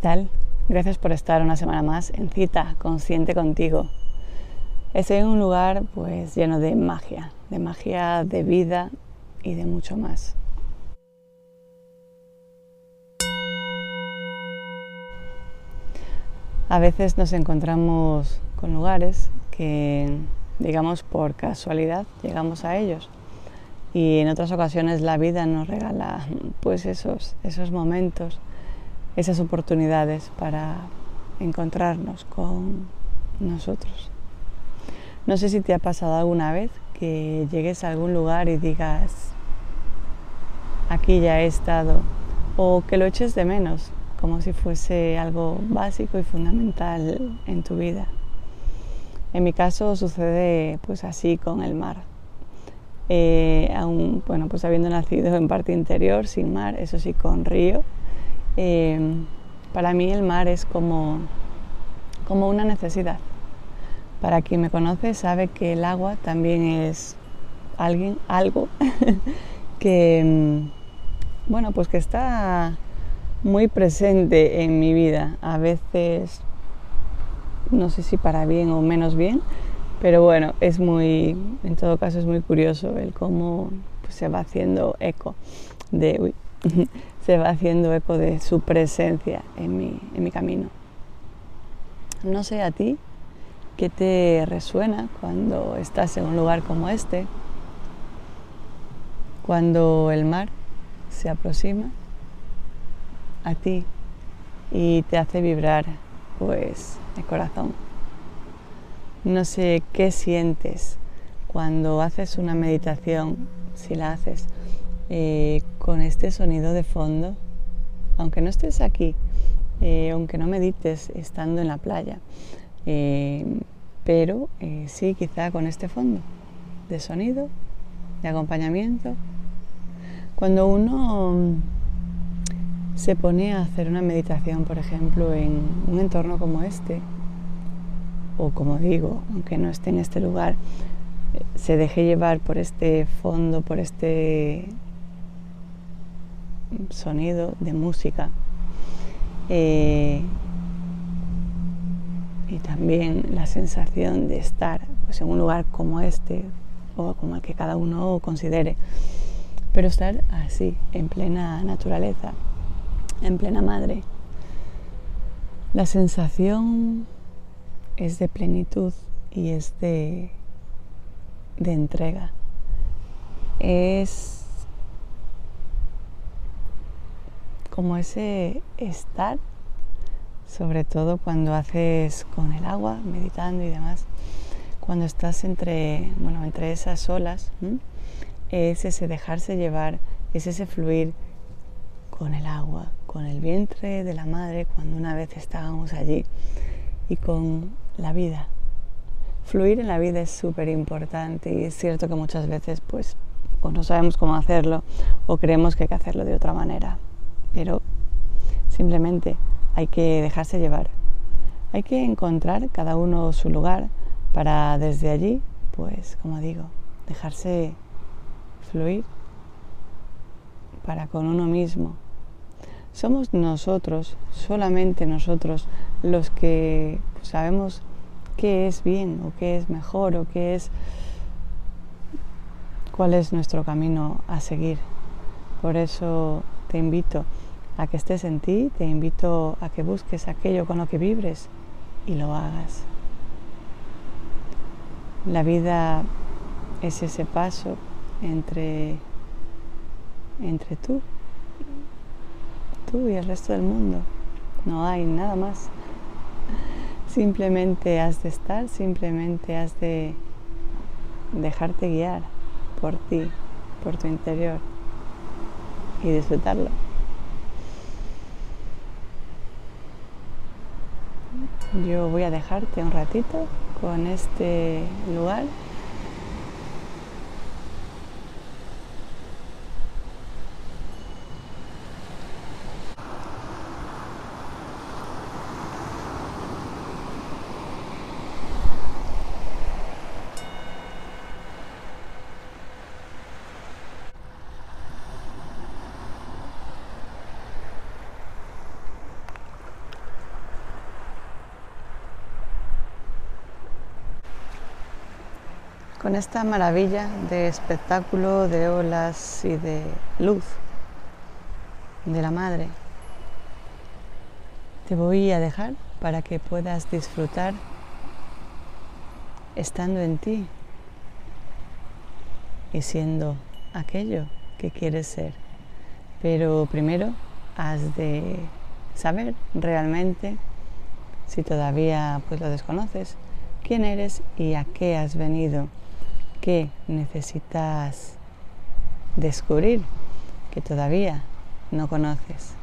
tal? Gracias por estar una semana más en cita consciente contigo. Estoy en un lugar pues lleno de magia, de magia de vida y de mucho más. A veces nos encontramos con lugares que, digamos, por casualidad llegamos a ellos. Y en otras ocasiones la vida nos regala pues esos, esos momentos, esas oportunidades para encontrarnos con nosotros. No sé si te ha pasado alguna vez que llegues a algún lugar y digas, aquí ya he estado, o que lo eches de menos, como si fuese algo básico y fundamental en tu vida. En mi caso sucede pues así con el mar. Eh, aún, bueno, pues habiendo nacido en parte interior, sin mar, eso sí, con río, eh, para mí el mar es como, como una necesidad. Para quien me conoce sabe que el agua también es alguien, algo que, mm, bueno, pues que está muy presente en mi vida. A veces, no sé si para bien o menos bien, pero bueno, es muy, en todo caso es muy curioso el cómo pues, se va haciendo eco de, se va haciendo eco de su presencia en mi, en mi camino. No sé a ti qué te resuena cuando estás en un lugar como este, cuando el mar se aproxima a ti y te hace vibrar pues el corazón. No sé qué sientes cuando haces una meditación, si la haces eh, con este sonido de fondo, aunque no estés aquí, eh, aunque no medites estando en la playa, eh, pero sí quizá con este fondo de sonido, de acompañamiento. Cuando uno se pone a hacer una meditación, por ejemplo, en un entorno como este, o como digo, aunque no esté en este lugar, se deje llevar por este fondo, por este sonido de música. Eh, y también la sensación de estar pues, en un lugar como este o como el que cada uno considere, pero estar así, en plena naturaleza, en plena madre. La sensación es de plenitud y es de, de entrega. Es como ese estar, sobre todo cuando haces con el agua, meditando y demás, cuando estás entre, bueno, entre esas olas, es ese dejarse llevar, es ese fluir con el agua, con el vientre de la madre cuando una vez estábamos allí y con la vida. Fluir en la vida es súper importante y es cierto que muchas veces pues o no sabemos cómo hacerlo o creemos que hay que hacerlo de otra manera, pero simplemente hay que dejarse llevar. Hay que encontrar cada uno su lugar para desde allí, pues como digo, dejarse fluir para con uno mismo somos nosotros, solamente nosotros, los que sabemos qué es bien o qué es mejor o qué es cuál es nuestro camino a seguir. Por eso te invito a que estés en ti, te invito a que busques aquello con lo que vibres y lo hagas. La vida es ese paso entre, entre tú tú y el resto del mundo. No hay nada más. Simplemente has de estar, simplemente has de dejarte guiar por ti, por tu interior y disfrutarlo. Yo voy a dejarte un ratito con este lugar con esta maravilla de espectáculo, de olas y de luz de la madre. Te voy a dejar para que puedas disfrutar estando en ti y siendo aquello que quieres ser. Pero primero has de saber realmente, si todavía pues lo desconoces, quién eres y a qué has venido, qué necesitas descubrir que todavía no conoces.